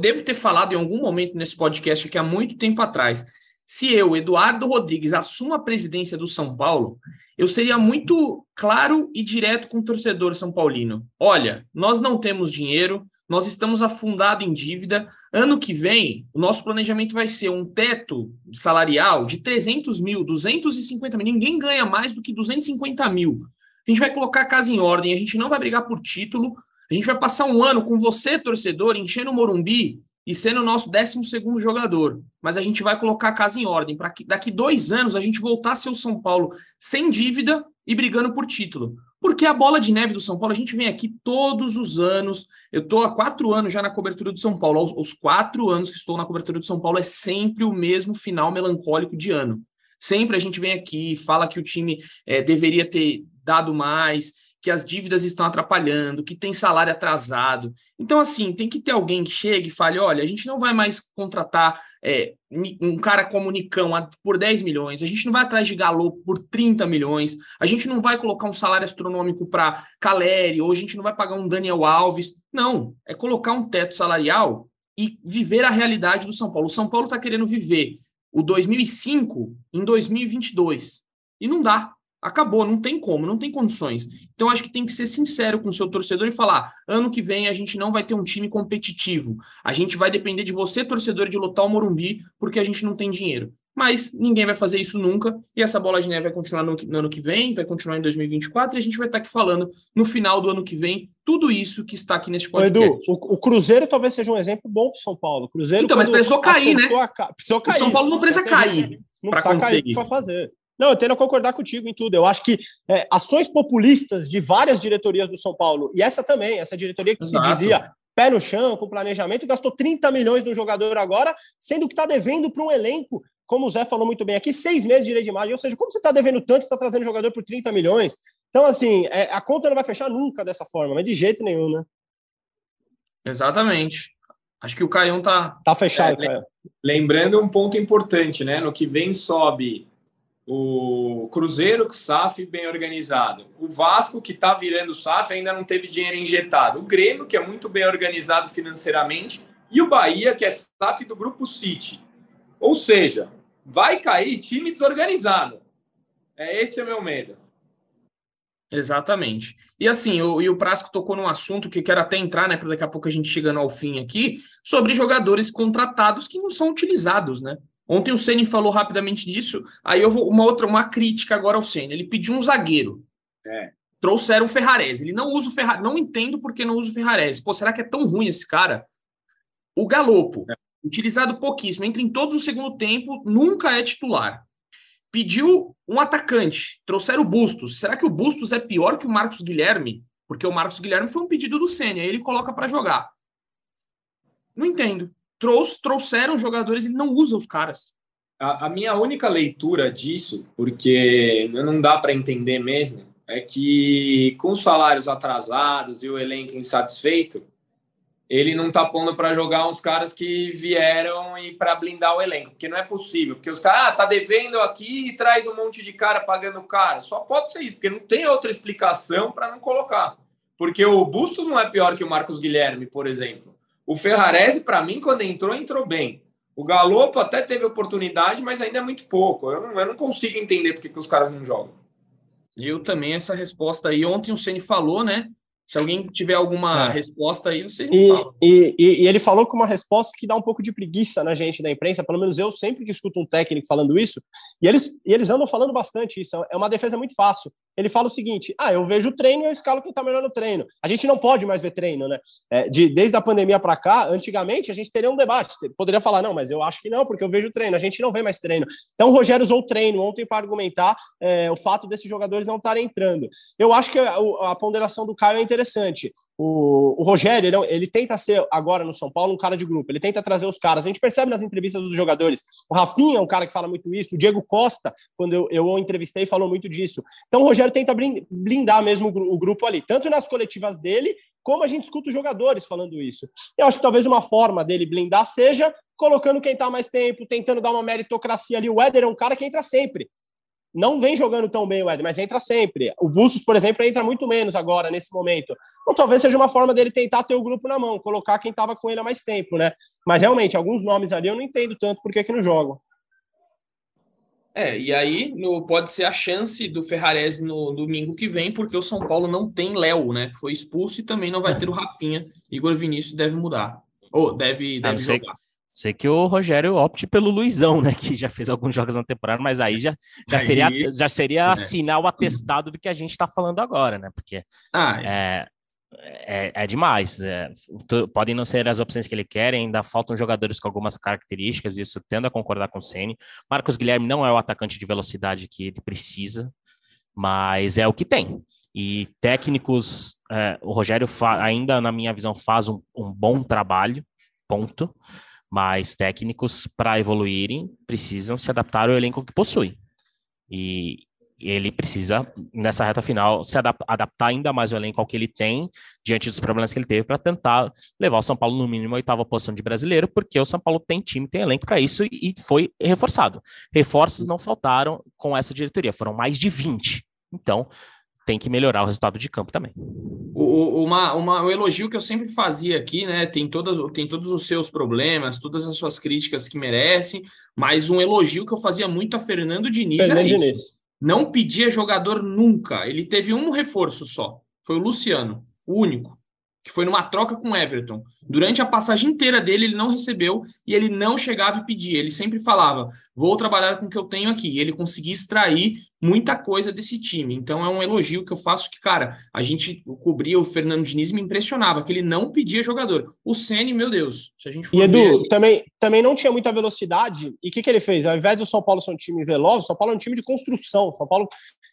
Devo ter falado em algum momento nesse podcast aqui há muito tempo atrás. Se eu, Eduardo Rodrigues, assumo a presidência do São Paulo, eu seria muito claro e direto com o torcedor são paulino. Olha, nós não temos dinheiro, nós estamos afundados em dívida. Ano que vem, o nosso planejamento vai ser um teto salarial de 300 mil, 250 mil. Ninguém ganha mais do que 250 mil. A gente vai colocar a casa em ordem, a gente não vai brigar por título. A gente vai passar um ano com você, torcedor, enchendo o Morumbi e sendo o nosso 12 jogador. Mas a gente vai colocar a casa em ordem para que daqui dois anos a gente voltar a ser o São Paulo sem dívida e brigando por título. Porque a bola de neve do São Paulo, a gente vem aqui todos os anos. Eu estou há quatro anos já na cobertura do São Paulo. Os quatro anos que estou na cobertura do São Paulo é sempre o mesmo final melancólico de ano. Sempre a gente vem aqui, fala que o time é, deveria ter dado mais, que as dívidas estão atrapalhando, que tem salário atrasado. Então, assim, tem que ter alguém que chegue e fale: olha, a gente não vai mais contratar é, um cara como o Nicão por 10 milhões, a gente não vai atrás de Galo por 30 milhões, a gente não vai colocar um salário astronômico para Caleri, ou a gente não vai pagar um Daniel Alves. Não, é colocar um teto salarial e viver a realidade do São Paulo. O São Paulo está querendo viver o 2005 em 2022. E não dá. Acabou, não tem como, não tem condições. Então, acho que tem que ser sincero com o seu torcedor e falar: ano que vem a gente não vai ter um time competitivo. A gente vai depender de você, torcedor, de lotar o Morumbi, porque a gente não tem dinheiro. Mas ninguém vai fazer isso nunca, e essa bola de neve vai continuar no, no ano que vem, vai continuar em 2024, e a gente vai estar aqui falando no final do ano que vem tudo isso que está aqui nesse podcast. Edu, o, o Cruzeiro talvez seja um exemplo bom para o São Paulo. Cruzeiro, então, mas precisou cair, né? A, precisou cair. O São Paulo não precisa cair para conseguir. Para fazer. Não, eu tendo a concordar contigo em tudo. Eu acho que é, ações populistas de várias diretorias do São Paulo, e essa também, essa diretoria que Exato. se dizia pé no chão, com planejamento, gastou 30 milhões no jogador agora, sendo que está devendo para um elenco, como o Zé falou muito bem aqui, seis meses de direito de imagem. Ou seja, como você está devendo tanto e está trazendo jogador por 30 milhões? Então, assim, é, a conta não vai fechar nunca dessa forma, mas de jeito nenhum, né? Exatamente. Acho que o Caião tá. Tá fechado, é, Lembrando um ponto importante, né? No que vem sobe o Cruzeiro, o SAF bem organizado. O Vasco, que está virando SAF, ainda não teve dinheiro injetado. O Grêmio, que é muito bem organizado financeiramente. E o Bahia, que é SAF do Grupo City. Ou seja, vai cair time desorganizado. É esse é o meu medo. Exatamente. E assim, o, e o Prasco tocou num assunto que eu quero até entrar, né? Para daqui a pouco a gente chegando ao fim aqui, sobre jogadores contratados que não são utilizados, né? Ontem o Ceni falou rapidamente disso. Aí eu vou uma outra, uma crítica agora ao Ceni. Ele pediu um zagueiro. É. Trouxeram o Ferrarese. Ele não usa o Ferrarese. Não entendo por que não usa o Ferrarese. Pô, será que é tão ruim esse cara? O Galopo, é. utilizado pouquíssimo, entra em todos o segundo tempo, nunca é titular. Pediu um atacante. Trouxeram o Bustos. Será que o Bustos é pior que o Marcos Guilherme? Porque o Marcos Guilherme foi um pedido do Ceni. Aí ele coloca para jogar. Não entendo trouxe, trouxeram jogadores, ele não usa os caras. A, a minha única leitura disso, porque não dá para entender mesmo, é que com os salários atrasados e o elenco insatisfeito, ele não tá pondo para jogar uns caras que vieram e para blindar o elenco, porque não é possível, porque os caras ah, tá devendo aqui e traz um monte de cara pagando caro. Só pode ser isso, porque não tem outra explicação para não colocar. Porque o Bustos não é pior que o Marcos Guilherme, por exemplo. O Ferrarese, para mim, quando entrou, entrou bem. O Galopo até teve oportunidade, mas ainda é muito pouco. Eu não, eu não consigo entender porque que os caras não jogam. Eu também, essa resposta aí. Ontem o Ceni falou, né? Se alguém tiver alguma é. resposta aí, você e, e, e, e, ele falou com uma resposta que dá um pouco de preguiça na gente da imprensa, pelo menos eu sempre que escuto um técnico falando isso, e eles, e eles andam falando bastante isso, é uma defesa muito fácil. Ele fala o seguinte: ah, eu vejo o treino e eu escalo quem está melhor no treino. A gente não pode mais ver treino, né? É, de, desde a pandemia para cá, antigamente a gente teria um debate. Poderia falar, não, mas eu acho que não, porque eu vejo treino. A gente não vê mais treino. Então o Rogério usou o treino ontem para argumentar é, o fato desses jogadores não estarem entrando. Eu acho que a, a ponderação do Caio é interessante. O, o Rogério, ele, ele, tenta ser agora no São Paulo um cara de grupo, ele tenta trazer os caras. A gente percebe nas entrevistas dos jogadores. O Rafinha é um cara que fala muito isso, o Diego Costa, quando eu, eu o entrevistei, falou muito disso. Então o Rogério tenta blindar mesmo o grupo ali, tanto nas coletivas dele, como a gente escuta os jogadores falando isso. Eu acho que talvez uma forma dele blindar seja colocando quem está mais tempo, tentando dar uma meritocracia ali. O Éder é um cara que entra sempre não vem jogando tão bem o Éder, mas entra sempre. O Bustos, por exemplo, entra muito menos agora, nesse momento. Então, talvez seja uma forma dele tentar ter o grupo na mão, colocar quem estava com ele há mais tempo, né? Mas realmente, alguns nomes ali eu não entendo tanto por que, que não jogam. É, e aí no, pode ser a chance do Ferrarese no domingo que vem, porque o São Paulo não tem Léo, né? Foi expulso e também não vai ter o Rafinha. Igor Vinícius deve mudar. Ou deve, deve jogar. Sei que o Rogério opte pelo Luizão, né? Que já fez alguns jogos na temporada, mas aí já, já aí, seria, já seria é. assinar o atestado do que a gente está falando agora, né? Porque ah, é. É, é demais. É, podem não ser as opções que ele quer, ainda faltam jogadores com algumas características, isso tendo a concordar com o Ceni. Marcos Guilherme não é o atacante de velocidade que ele precisa, mas é o que tem. E técnicos, é, o Rogério ainda, na minha visão, faz um, um bom trabalho, ponto. Mas técnicos, para evoluírem, precisam se adaptar ao elenco que possui. E, ele precisa, nessa reta final, se adaptar ainda mais o elenco ao que ele tem, diante dos problemas que ele teve, para tentar levar o São Paulo no mínimo a oitava posição de brasileiro, porque o São Paulo tem time, tem elenco para isso e, foi reforçado. Reforços não faltaram com essa diretoria, foram mais de 20. Então, tem que melhorar o resultado de campo também. O, uma, uma, o elogio que eu sempre fazia aqui, né? Tem, todas, tem todos os seus problemas, todas as suas críticas que merecem, mas um elogio que eu fazia muito a Fernando Diniz Fernando era Diniz. isso não pedia jogador nunca. Ele teve um reforço só. Foi o Luciano, o único, que foi numa troca com o Everton. Durante a passagem inteira dele, ele não recebeu e ele não chegava e pedia. Ele sempre falava: vou trabalhar com o que eu tenho aqui. E ele conseguia extrair muita coisa desse time. Então é um elogio que eu faço que, cara, a gente cobria o Fernando Diniz me impressionava, que ele não pedia jogador. O Ceni, meu Deus, se a gente for E Edu, ver... também, também não tinha muita velocidade. E o que, que ele fez? Ao invés do São Paulo ser um time veloz, o São Paulo é um time de construção. O São Paulo,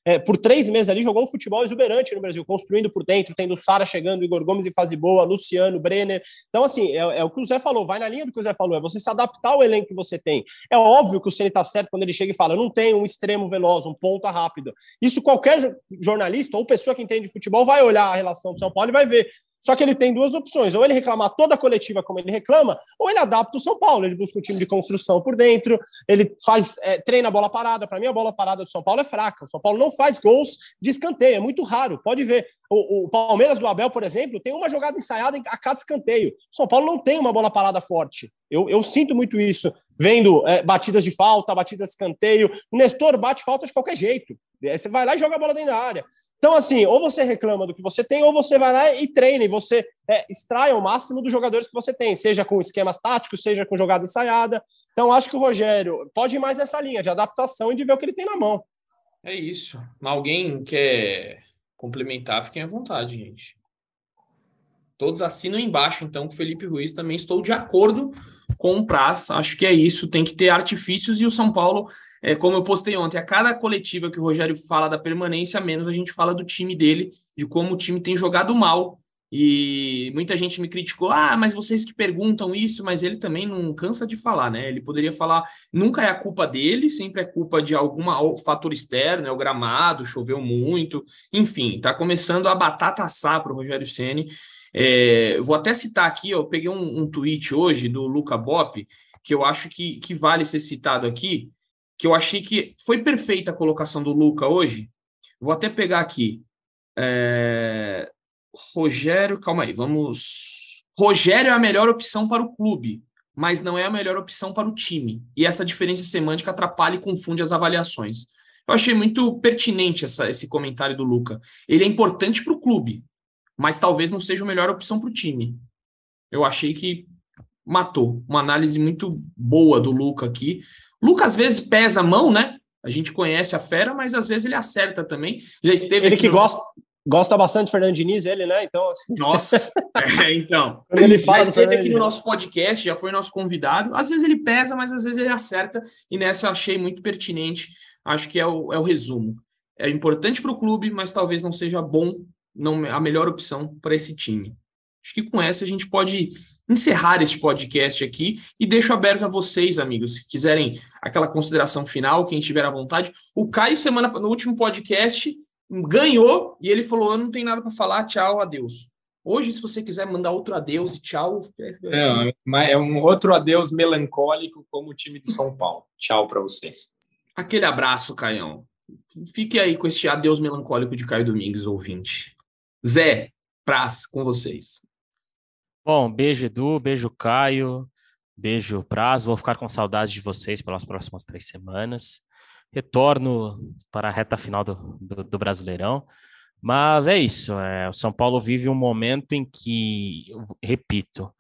é, por três meses ali, jogou um futebol exuberante no Brasil, construindo por dentro, tendo Sara chegando, Igor Gomes em fase boa, Luciano, Brenner. Então, assim, é, é, o que o Zé falou, vai na linha do que o Zé falou, é você se adaptar ao elenco que você tem. É óbvio que o Ceni tá certo quando ele chega e fala: eu não tenho um extremo veloz, um ponta rápido. Isso qualquer jornalista ou pessoa que entende de futebol vai olhar a relação do São Paulo e vai ver. Só que ele tem duas opções: ou ele reclamar toda a coletiva como ele reclama, ou ele adapta o São Paulo. Ele busca um time de construção por dentro, ele faz é, treina a bola parada. Para mim, a bola parada do São Paulo é fraca. O São Paulo não faz gols de escanteio, é muito raro. Pode ver. O, o Palmeiras do Abel, por exemplo, tem uma jogada ensaiada a cada escanteio. O São Paulo não tem uma bola parada forte. Eu, eu sinto muito isso, vendo é, batidas de falta, batidas de escanteio. O Nestor bate falta de qualquer jeito. Você vai lá e joga a bola dentro da área. Então, assim, ou você reclama do que você tem, ou você vai lá e treina, e você é, extrai o máximo dos jogadores que você tem, seja com esquemas táticos, seja com jogada ensaiada. Então, acho que o Rogério pode ir mais nessa linha de adaptação e de ver o que ele tem na mão. É isso. Alguém quer complementar, fiquem à vontade, gente. Todos assinam embaixo, então, o Felipe Ruiz. Também estou de acordo com o Praz. Acho que é isso. Tem que ter artifícios e o São Paulo é, como eu postei ontem, a cada coletiva que o Rogério fala da permanência, menos a gente fala do time dele, de como o time tem jogado mal. E muita gente me criticou, ah, mas vocês que perguntam isso, mas ele também não cansa de falar, né? Ele poderia falar, nunca é a culpa dele, sempre é culpa de algum fator externo, é o gramado, choveu muito, enfim, tá começando a batata assar para o Rogério Ceni. É, vou até citar aqui, eu peguei um, um tweet hoje do Luca Bop, que eu acho que, que vale ser citado aqui, que eu achei que foi perfeita a colocação do Luca hoje. Vou até pegar aqui. É... Rogério, calma aí, vamos. Rogério é a melhor opção para o clube, mas não é a melhor opção para o time. E essa diferença semântica atrapalha e confunde as avaliações. Eu achei muito pertinente essa, esse comentário do Luca. Ele é importante para o clube, mas talvez não seja a melhor opção para o time. Eu achei que matou. Uma análise muito boa do Luca aqui. Luca às vezes pesa a mão, né? A gente conhece a fera, mas às vezes ele acerta também. Já esteve ele que no... gosta gosta bastante de Fernando Diniz, ele, né? Então, assim... Nossa, é, então. Quando ele fala já esteve aqui no nosso podcast, já foi nosso convidado. Às vezes ele pesa, mas às vezes ele acerta. E nessa eu achei muito pertinente. Acho que é o, é o resumo. É importante para o clube, mas talvez não seja bom, não a melhor opção para esse time. Acho que com essa a gente pode encerrar este podcast aqui e deixo aberto a vocês, amigos, se quiserem aquela consideração final, quem tiver à vontade. O Caio, semana no último podcast, ganhou e ele falou: Eu não tem nada para falar, tchau, adeus. Hoje, se você quiser mandar outro adeus e tchau. É, é um outro adeus melancólico, como o time de São Paulo. Tchau para vocês. Aquele abraço, Caião. Fique aí com este adeus melancólico de Caio Domingues, ouvinte. Zé, Praz, com vocês. Bom, beijo Edu, beijo Caio, beijo Praz. Vou ficar com saudade de vocês pelas próximas três semanas. Retorno para a reta final do, do, do Brasileirão. Mas é isso. É, o São Paulo vive um momento em que, repito,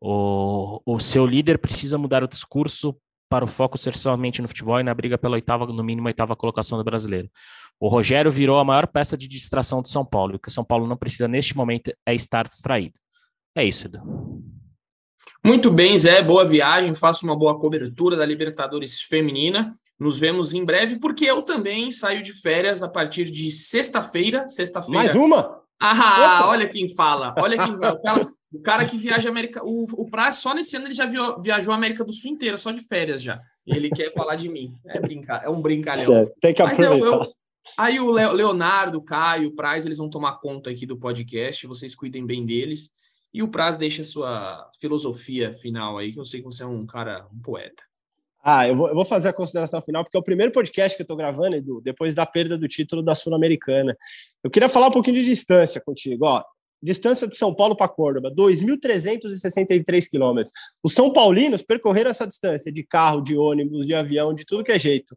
o, o seu líder precisa mudar o discurso para o foco ser somente no futebol e na briga pela oitava, no mínimo, oitava colocação do brasileiro. O Rogério virou a maior peça de distração do São Paulo. E o que o São Paulo não precisa neste momento é estar distraído. É isso, Edu. Muito bem, Zé. Boa viagem. Faça uma boa cobertura da Libertadores Feminina. Nos vemos em breve, porque eu também saio de férias a partir de sexta-feira. Sexta-feira. Mais uma? Ah, olha quem fala. Olha quem fala. O cara, o cara que viaja a América. O, o Praz, só nesse ano ele já viajou a América do Sul inteira, só de férias já. Ele quer falar de mim. É, brincar, é um brincalhão. Certo, tem que aproveitar. Eu, eu, aí o Leonardo, o Caio, o Praz, eles vão tomar conta aqui do podcast. Vocês cuidem bem deles. E o Praz deixa sua filosofia final aí, que eu sei que você é um cara, um poeta. Ah, eu vou, eu vou fazer a consideração final, porque é o primeiro podcast que eu estou gravando, Edu, depois da perda do título da Sul-Americana. Eu queria falar um pouquinho de distância contigo. Ó, distância de São Paulo para Córdoba, 2.363 quilômetros. Os São Paulinos percorreram essa distância de carro, de ônibus, de avião, de tudo que é jeito.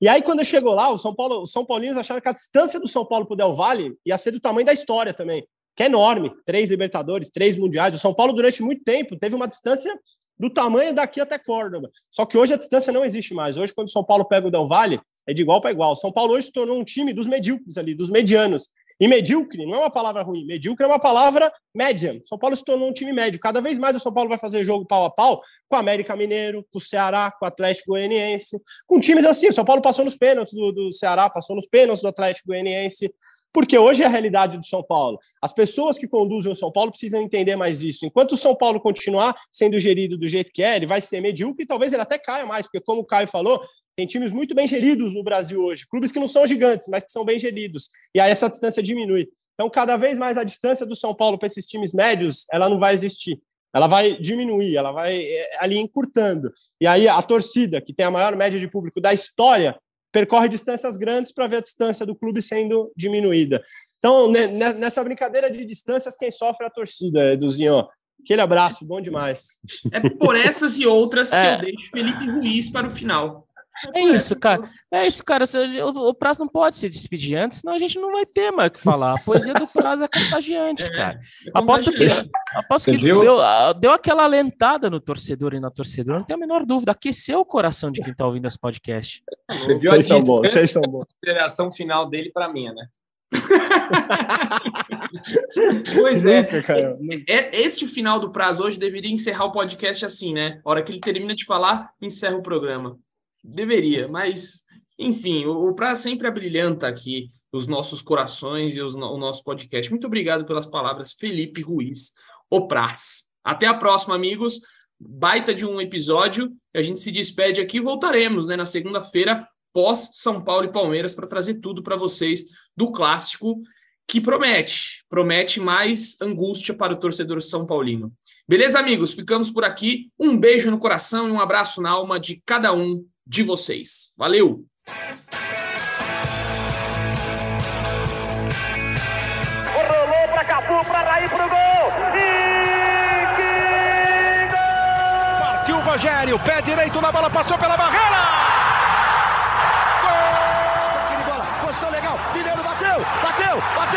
E aí, quando chegou lá, os São, Paulo, os São Paulinos acharam que a distância do São Paulo para o Del Valle ia ser do tamanho da história também que é enorme, três Libertadores, três Mundiais. O São Paulo, durante muito tempo, teve uma distância do tamanho daqui até Córdoba. Só que hoje a distância não existe mais. Hoje, quando o São Paulo pega o Del Valle, é de igual para igual. O São Paulo hoje se tornou um time dos medíocres ali, dos medianos. E medíocre não é uma palavra ruim, medíocre é uma palavra média. São Paulo se tornou um time médio. Cada vez mais o São Paulo vai fazer jogo pau a pau com o América Mineiro, com o Ceará, com o Atlético Goianiense, com times assim. O São Paulo passou nos pênaltis do, do Ceará, passou nos pênaltis do Atlético Goianiense. Porque hoje é a realidade do São Paulo. As pessoas que conduzem o São Paulo precisam entender mais isso. Enquanto o São Paulo continuar sendo gerido do jeito que é, ele vai ser medíocre e talvez ele até caia mais, porque, como o Caio falou, tem times muito bem geridos no Brasil hoje. Clubes que não são gigantes, mas que são bem geridos. E aí essa distância diminui. Então, cada vez mais a distância do São Paulo para esses times médios, ela não vai existir. Ela vai diminuir, ela vai é, ali encurtando. E aí a torcida, que tem a maior média de público da história, percorre distâncias grandes para ver a distância do clube sendo diminuída. Então, nessa brincadeira de distâncias, quem sofre é a torcida, Eduzinho. Aquele abraço, bom demais. É por essas e outras é. que eu deixo Felipe Ruiz para o final. É isso, cara. É isso, cara. O, prazo não pode se despedir antes, senão a gente não vai ter mais o que falar. A poesia do prazo é contagiante, é, cara. É aposto que, aposto que deu, deu aquela alentada no torcedor e na torcedora, não tem a menor dúvida. Aqueceu o coração de quem está ouvindo esse podcast. Você viu vocês são bons, vocês são bons. A consideração final dele para mim, né? pois é. é. Este final do prazo hoje deveria encerrar o podcast assim, né? A hora que ele termina de falar, encerra o programa. Deveria, mas enfim, o, o Praz sempre abrilhanta aqui os nossos corações e os, o nosso podcast. Muito obrigado pelas palavras, Felipe Ruiz, o Praz. Até a próxima, amigos. Baita de um episódio. A gente se despede aqui. Voltaremos né, na segunda-feira, pós São Paulo e Palmeiras, para trazer tudo para vocês do clássico que promete, promete mais angústia para o torcedor São Paulino. Beleza, amigos? Ficamos por aqui. Um beijo no coração e um abraço na alma de cada um de vocês. Valeu! Rolou para Cafu, para Raí, para o gol! E que gol! Partiu o Rogério, pé direito na bola, passou pela barreira! Gol! Bola, posição legal, Mineiro bateu, bateu, bateu!